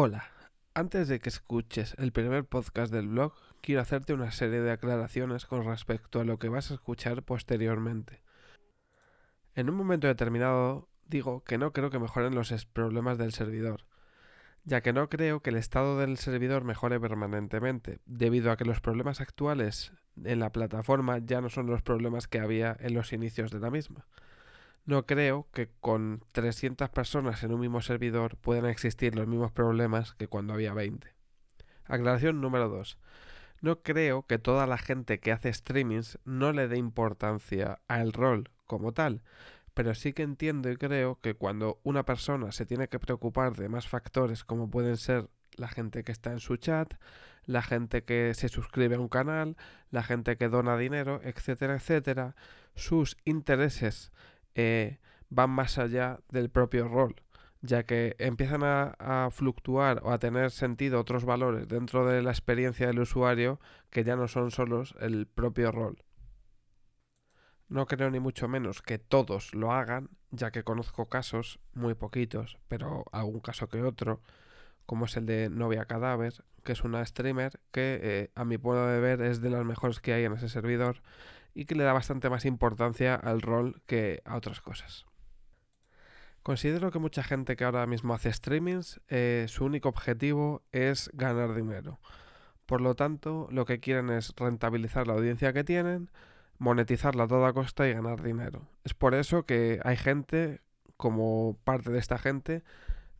Hola, antes de que escuches el primer podcast del blog, quiero hacerte una serie de aclaraciones con respecto a lo que vas a escuchar posteriormente. En un momento determinado digo que no creo que mejoren los problemas del servidor, ya que no creo que el estado del servidor mejore permanentemente, debido a que los problemas actuales en la plataforma ya no son los problemas que había en los inicios de la misma. No creo que con 300 personas en un mismo servidor puedan existir los mismos problemas que cuando había 20. Aclaración número 2. No creo que toda la gente que hace streamings no le dé importancia al rol como tal, pero sí que entiendo y creo que cuando una persona se tiene que preocupar de más factores como pueden ser la gente que está en su chat, la gente que se suscribe a un canal, la gente que dona dinero, etcétera, etcétera, sus intereses eh, van más allá del propio rol, ya que empiezan a, fluctuar o a tener sentido otros valores dentro de la experiencia del usuario que ya no son solos el propio rol. No creo ni mucho menos que todos lo hagan, ya que conozco casos, muy poquitos, pero algún caso que otro, como es el de Novia Cadáver, que es una streamer que eh, a mi modo de ver es de las mejores que hay en ese servidor y que le da bastante más importancia al rol que a otras cosas. Considero que mucha gente que ahora mismo hace streamings, eh, su único objetivo es ganar dinero. Por lo tanto, lo que quieren es rentabilizar la audiencia que tienen, monetizarla a toda costa y ganar dinero. Es por eso que hay gente, como parte de esta gente,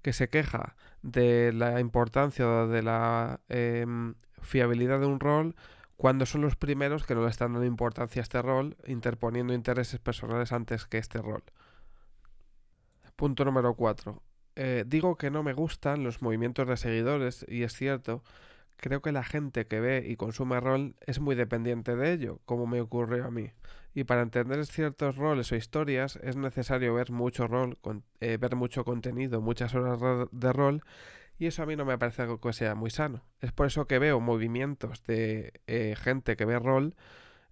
que se queja de la importancia de la em, fiabilidad de un rol cuando son los primeros que no le están dando importancia a este rol, interponiendo intereses personales antes que este rol. Punto número 4. Eh, digo que no me gustan los movimientos de seguidores, y es cierto, creo que la gente que ve y consume rol es muy dependiente de ello, como me ocurrió a mí. Y para entender ciertos roles o historias es necesario ver mucho rol, eh, ver mucho contenido, muchas horas de rol y eso a mí no me parece algo que sea muy sano. Es por eso que veo movimientos de eh, gente que ve rol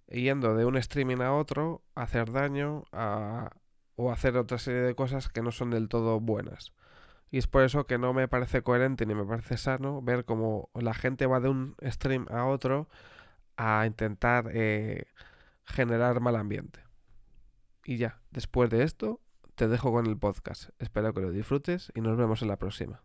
yendo de un streaming a otro a hacer daño o hacer otra serie de cosas que no son del todo buenas. Y es por eso que no me parece coherente ni me parece sano ver cómo la gente va de un stream a otro a intentar eh, generar mal ambiente. Y ya, después de esto, te dejo con el podcast. Espero que lo disfrutes y nos vemos en la próxima.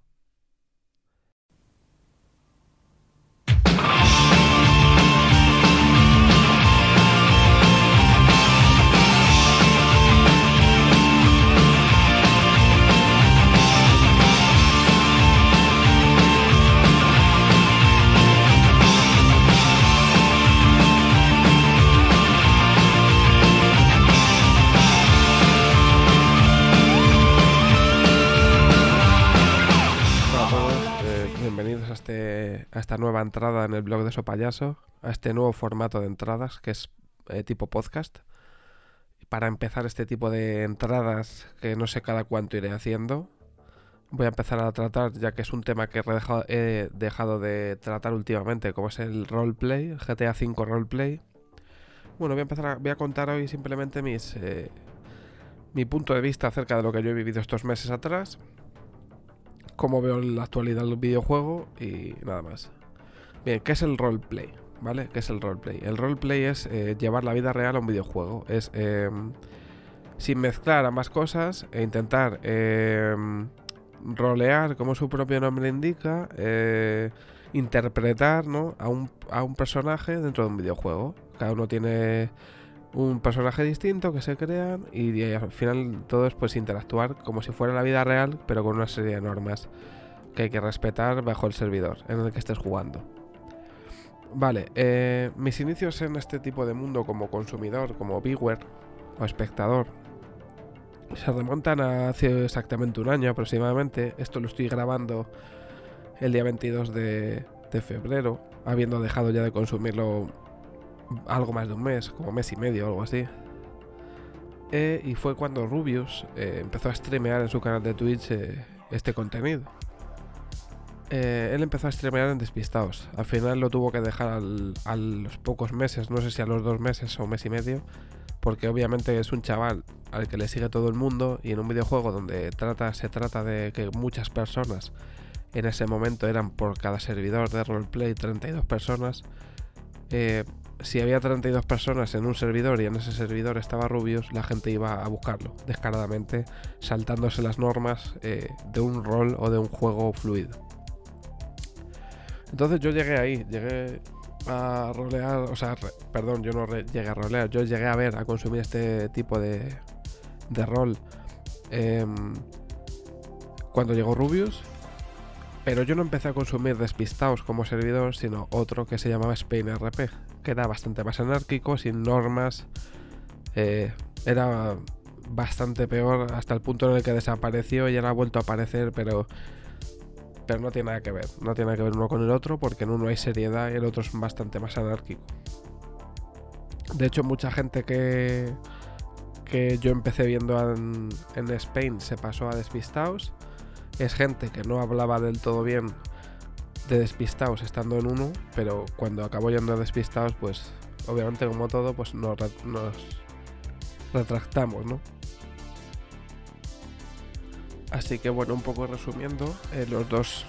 Entrada en el blog de Sopayaso, a este nuevo formato de entradas que es eh, tipo podcast. Para empezar este tipo de entradas, que no sé cada cuánto iré haciendo, voy a empezar a tratar, ya que es un tema que he dejado, de tratar últimamente, como es el roleplay, GTA V roleplay. Bueno, voy a empezar a, voy a contar hoy simplemente mis, eh, mi punto de vista acerca de lo que yo he vivido estos meses atrás cómo veo en la actualidad el videojuego y nada más. Bien, ¿qué es el roleplay? ¿Vale? ¿Qué es el roleplay? El roleplay es eh, llevar la vida real a un videojuego. Es em, sin mezclar ambas cosas e intentar em, rolear, como su propio nombre indica, eh, interpretar ¿no? a, un, a un personaje dentro de un videojuego. Cada uno tiene un personaje distinto que se crean y, al final todo es pues interactuar como si fuera la vida real pero con una serie de normas que hay que respetar bajo el servidor en el que estés jugando. Vale, eh, mis inicios en este tipo de mundo como consumidor, como viewer o espectador, se remontan a hace exactamente un año aproximadamente. Esto lo estoy grabando el día 22 de, de febrero, habiendo dejado ya de consumirlo algo más de un mes, como mes y medio o algo así. Eh, y fue cuando Rubius eh, empezó a streamear en su canal de Twitch eh, este contenido. Él empezó a streamear en Despistados. Al final lo tuvo que dejar a los pocos meses, no sé si a los dos meses o mes y medio, porque obviamente es un chaval al que le sigue todo el mundo y en un videojuego donde trata, se trata de que muchas personas en ese momento eran por cada servidor de roleplay 32 personas. Eh, si había 32 personas en un servidor y en ese servidor estaba Rubius, la gente iba a buscarlo descaradamente, saltándose las normas eh, de un rol o de un juego fluido. Entonces yo llegué ahí, llegué a rolear, o sea, perdón, yo no llegué a rolear, yo llegué a ver, a consumir este tipo de, de rol em, cuando llegó Rubius pero yo no empecé a consumir Despistados como servidor, sino otro que se llamaba Spain RP, que era bastante más anárquico, sin normas. Eh, era bastante peor hasta el punto en el que desapareció y ahora ha vuelto a aparecer, pero, pero no tiene nada que ver. No tiene nada que ver uno con el otro, porque en uno hay seriedad y el otro es bastante más anárquico. De hecho, mucha gente que, que yo empecé viendo en, en Spain se pasó a Despistados es gente que no hablaba del todo bien de despistados estando en uno, pero cuando acabó yendo a despistados, pues obviamente como todo, pues nos, retractamos, ¿no? Así que bueno, un poco resumiendo, eh, los dos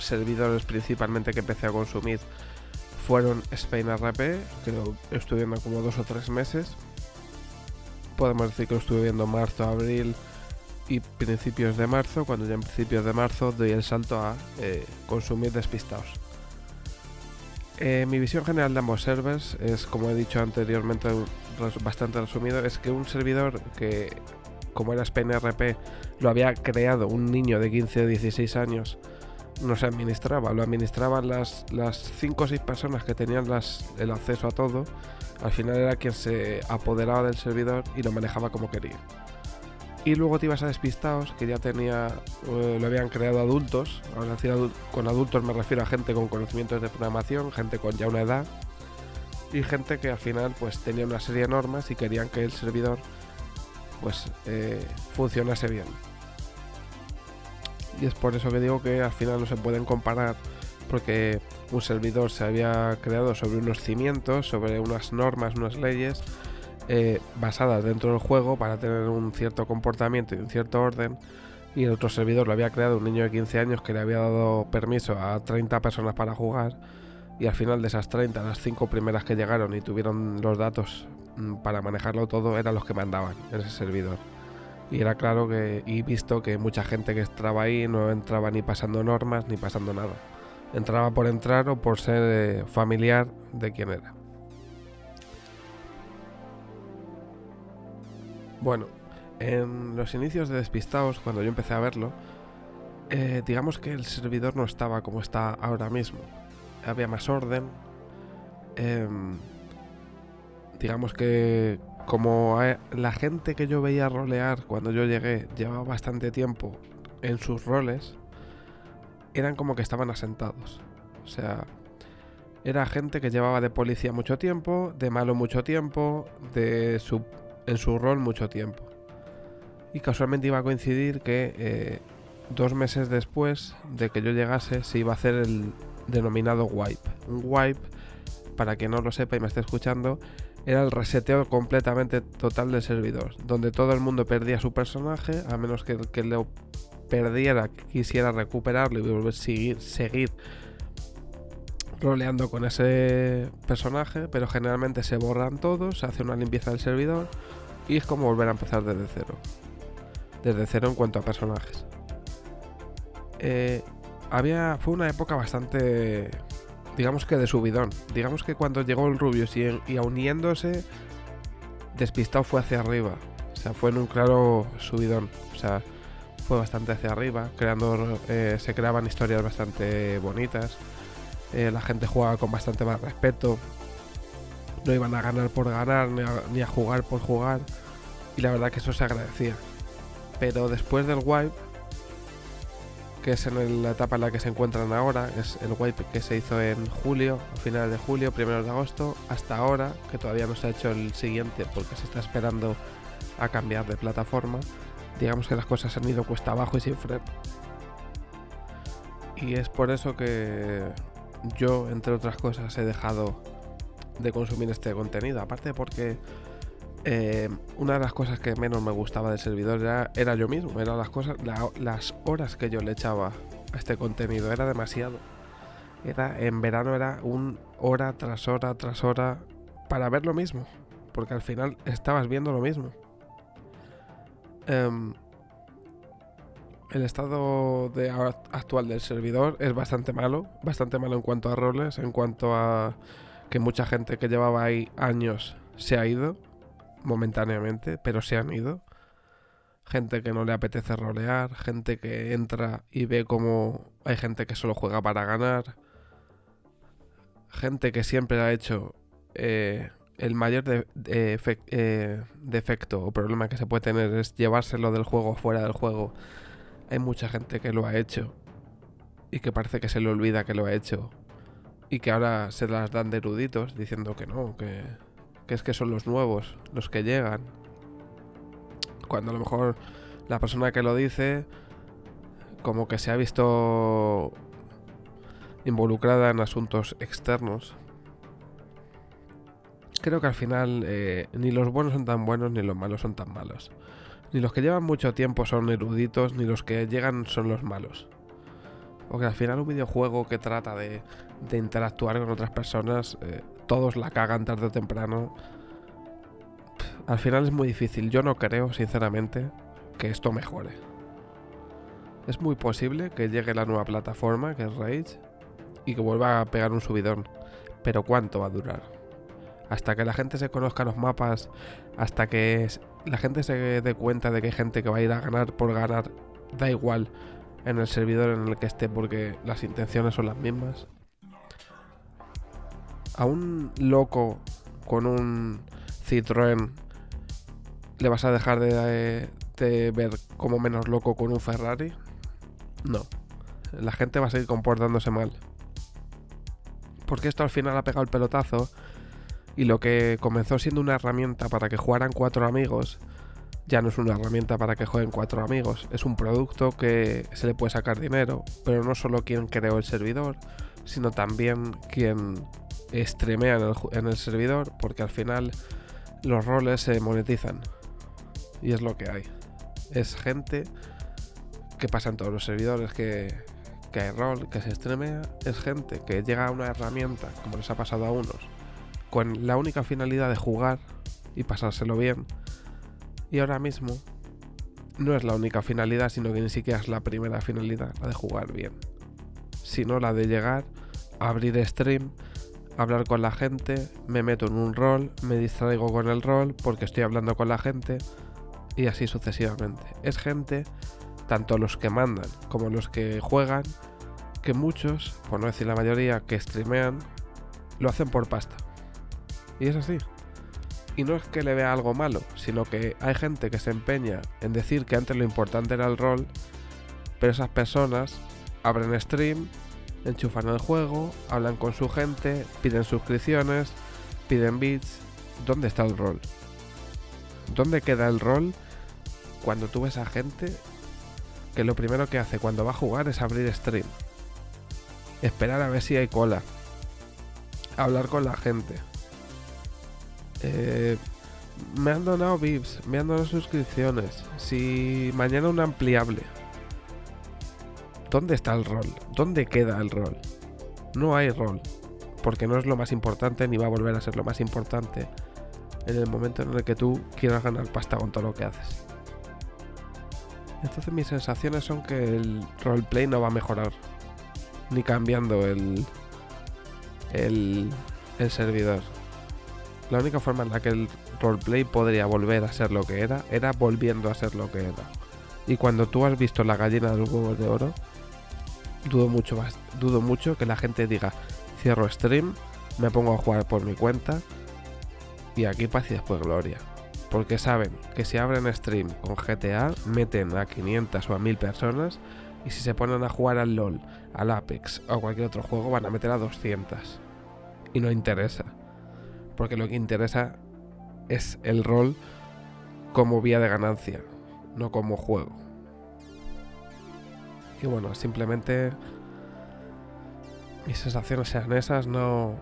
servidores principalmente que empecé a consumir fueron Spain RP, que estuve viendo como dos o tres meses. Podemos decir que lo estuve viendo marzo, abril, y principios de marzo, cuando ya en principios de marzo doy el salto a eh, consumir despistados. Eh, mi visión general de ambos servers es, como he dicho anteriormente, bastante resumido, es que un servidor que, como era SpainRP, lo había creado un niño de 15 o 16 años, no se administraba, lo administraban las, las 5 o 6 personas que tenían las, el acceso a todo, al final era quien se apoderaba del servidor y lo manejaba como quería. Y luego te ibas a Despistados, que ya tenía, eh, lo habían creado adultos. Con adultos me refiero a gente con conocimientos de programación, gente con ya una edad y gente que al final pues tenía una serie de normas y querían que el servidor pues eh, funcionase bien. Y es por eso que digo que al final no se pueden comparar porque un servidor se había creado sobre unos cimientos, sobre unas normas, unas leyes eh, basadas dentro del juego para tener un cierto comportamiento y un cierto orden. Y el otro servidor lo había creado un niño de 15 años que le había dado permiso a 30 personas para jugar. Y al final de esas 30, las 5 primeras que llegaron y tuvieron los datos mm, para manejarlo todo eran los que mandaban en ese servidor. Y era claro que, y visto que mucha gente que estaba ahí no entraba ni pasando normas ni pasando nada. Entraba por entrar o por ser eh, familiar de quien era. Bueno, en los inicios de Despistados, cuando yo empecé a verlo, eh, digamos que el servidor no estaba como está ahora mismo. Había más orden. Em, digamos que como la gente que yo veía rolear cuando yo llegué llevaba bastante tiempo en sus roles, eran como que estaban asentados. O sea, era gente que llevaba de policía mucho tiempo, de malo mucho tiempo, de su en su rol mucho tiempo. Y casualmente iba a coincidir que eh, dos meses después de que yo llegase se iba a hacer el denominado wipe. Un wipe, para quien no lo sepa y me esté escuchando, era el reseteo completamente total del servidor, donde todo el mundo perdía su personaje, a menos que el que lo perdiera quisiera recuperarlo y volver a seguir, seguir roleando con ese personaje, pero generalmente se borran todos, se hace una limpieza del servidor y es como volver a empezar desde cero. Desde cero en cuanto a personajes. Eh, había, fue una época bastante, digamos que de subidón. Digamos que cuando llegó el Rubius y, y uniéndose, despistado fue hacia arriba. O sea, fue en un claro subidón. O sea, fue bastante hacia arriba, creando, eh, se creaban historias bastante bonitas. Eh, la gente jugaba con bastante más respeto. No iban a ganar por ganar, ni a, jugar por jugar. Y la verdad que eso se agradecía. Pero después del wipe, que es en la etapa en la que se encuentran ahora, es el wipe que se hizo en julio, a finales de julio, primeros de agosto, hasta ahora, que todavía no se ha hecho el siguiente porque se está esperando a cambiar de plataforma, digamos que las cosas han ido cuesta abajo y sin freno. Y es por eso que yo, entre otras cosas, he dejado de consumir este contenido. Aparte porque eh, una de las cosas que menos me gustaba del servidor era, yo mismo, eran las cosas, las horas que yo le echaba este contenido, era demasiado. Era, en verano era un hora tras hora tras hora para ver lo mismo, porque al final estabas viendo lo mismo. Em, el estado actual del servidor es bastante malo, bastante malo en cuanto a roles, en cuanto a que mucha gente que llevaba ahí años se ha ido momentáneamente, pero se han ido. Gente que no le apetece rolear, gente que entra y ve como hay gente que solo juega para ganar, gente que siempre ha hecho eh, el mayor eh, defecto o problema que se puede tener es llevárselo del juego fuera del juego. Hay mucha gente que lo ha hecho y que parece que se le olvida que lo ha hecho y que ahora se las dan de eruditos diciendo que no, que, que es que son los nuevos, los que llegan. Cuando a lo mejor la persona que lo dice como que se ha visto involucrada en asuntos externos creo que al final eh, ni los buenos son tan buenos ni los malos son tan malos. Ni los que llevan mucho tiempo son eruditos, ni los que llegan son los malos. Porque al final un videojuego que trata de, interactuar con otras personas, eh, todos la cagan tarde o temprano. al final es muy difícil. Yo no creo, sinceramente, que esto mejore. Es muy posible que llegue la nueva plataforma, que es Rage, y que vuelva a pegar un subidón. Pero ¿cuánto va a durar? hasta que la gente se conozca los mapas, hasta que la gente se dé cuenta de que hay gente que va a ir a ganar por ganar, da igual en el servidor en el que esté porque las intenciones son las mismas. A un loco con un Citroën le vas a dejar de, de ver como menos loco con un Ferrari? No. La gente va a seguir comportándose mal. Porque esto al final ha pegado el pelotazo y lo que comenzó siendo una herramienta para que jugaran cuatro amigos, ya no es una herramienta para que jueguen cuatro amigos, es un producto que se le puede sacar dinero, pero no solo quien creó el servidor, sino también quien streamea en el, servidor, porque al final los roles se monetizan. Y es lo que hay. Es gente que pasa en todos los servidores que, que hay rol, que se streamea. Es gente que llega a una herramienta, como les ha pasado a unos, con la única finalidad de jugar y pasárselo bien. Y ahora mismo no es la única finalidad, sino que ni siquiera es la primera finalidad, la de jugar bien. Sino la de llegar, abrir stream, hablar con la gente, me meto en un rol, me distraigo con el rol porque estoy hablando con la gente y así sucesivamente. Es gente, tanto los que mandan como los que juegan, que muchos, por no decir la mayoría, que streamean, lo hacen por pasta. Y es así. Y no es que le vea algo malo, sino que hay gente que se empeña en decir que antes lo importante era el rol, pero esas personas abren stream, enchufan el juego, hablan con su gente, piden suscripciones, piden bits. ¿Dónde está el rol? ¿Dónde queda el rol cuando tú ves a gente que lo primero que hace cuando va a jugar es abrir stream? Esperar a ver si hay cola. Hablar con la gente eh, me han donado VIPs, me han donado suscripciones. Si mañana un ampliable. ¿Dónde está el rol? ¿Dónde queda el rol? No hay rol. Porque no es lo más importante ni va a volver a ser lo más importante en el momento en el que tú quieras ganar pasta con todo lo que haces. Entonces mis sensaciones son que el roleplay no va a mejorar. Ni cambiando el, el, el servidor. La única forma en la que el roleplay podría volver a ser lo que era, era volviendo a ser lo que era. Y cuando tú has visto la gallina de los huevos de oro, dudo mucho, dudo mucho que la gente diga, cierro stream, me pongo a jugar por mi cuenta y aquí paz y después gloria. Porque saben que si abren stream con GTA, meten a 500 o a 1000 personas y si se ponen a jugar al LOL, al Apex o a cualquier otro juego, van a meter a 200. Y no interesa porque lo que interesa es el rol como vía de ganancia, no como juego. Y bueno, simplemente mis sensaciones sean esas, no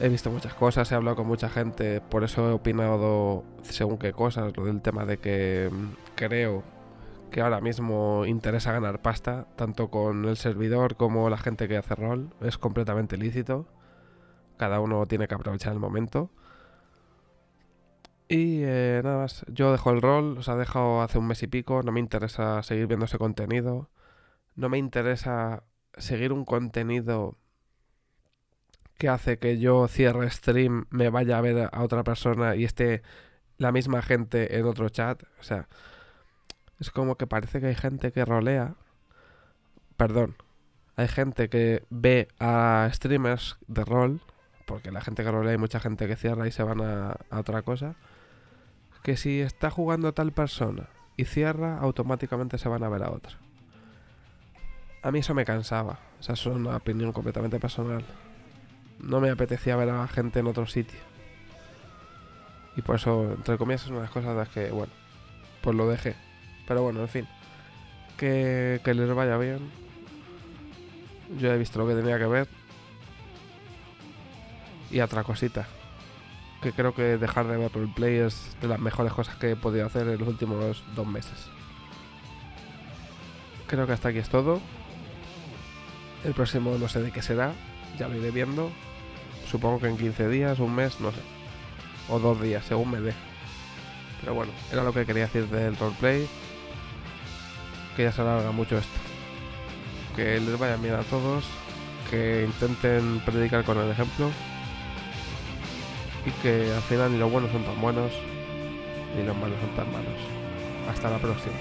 he visto muchas cosas, he hablado con mucha gente, por eso he opinado según qué cosas, lo del tema de que mm, creo que ahora mismo interesa ganar pasta, tanto con el servidor como la gente que hace rol. Es completamente lícito. Cada uno tiene que aprovechar el momento. Y eh, nada más, yo dejo el rol, os ha dejado hace un mes y pico, no me interesa seguir viendo ese contenido. No me interesa seguir un contenido que hace que yo cierre stream, me vaya a ver a otra persona y esté la misma gente en otro chat. O sea, es como que parece que hay gente que rolea. Perdón. Hay gente que ve a streamers de rol. Porque la gente que rolea hay mucha gente que cierra y se van a, otra cosa. Que si está jugando tal persona y cierra, automáticamente se van a ver a otra. A mí eso me cansaba. O sea, es una opinión completamente personal. No me apetecía ver a gente en otro sitio. Y por eso, entre comillas, es una de las cosas de las que, bueno, pues lo dejé. Pero bueno, en fin. Que, que les vaya bien. Yo he visto lo que tenía que ver. Y otra cosita. Que creo que dejar de ver roleplay es de las mejores cosas que he podido hacer en los últimos dos meses. Creo que hasta aquí es todo. El próximo no sé de qué será. Ya lo iré viendo. Supongo que en 15 días, un mes, no sé. O dos días, según me dé. Pero bueno, era lo que quería decir del roleplay que ya se alarga mucho esto. Que les vaya bien a todos, que intenten predicar con el ejemplo y que al final ni los buenos son tan buenos ni los malos son tan malos. Hasta la próxima.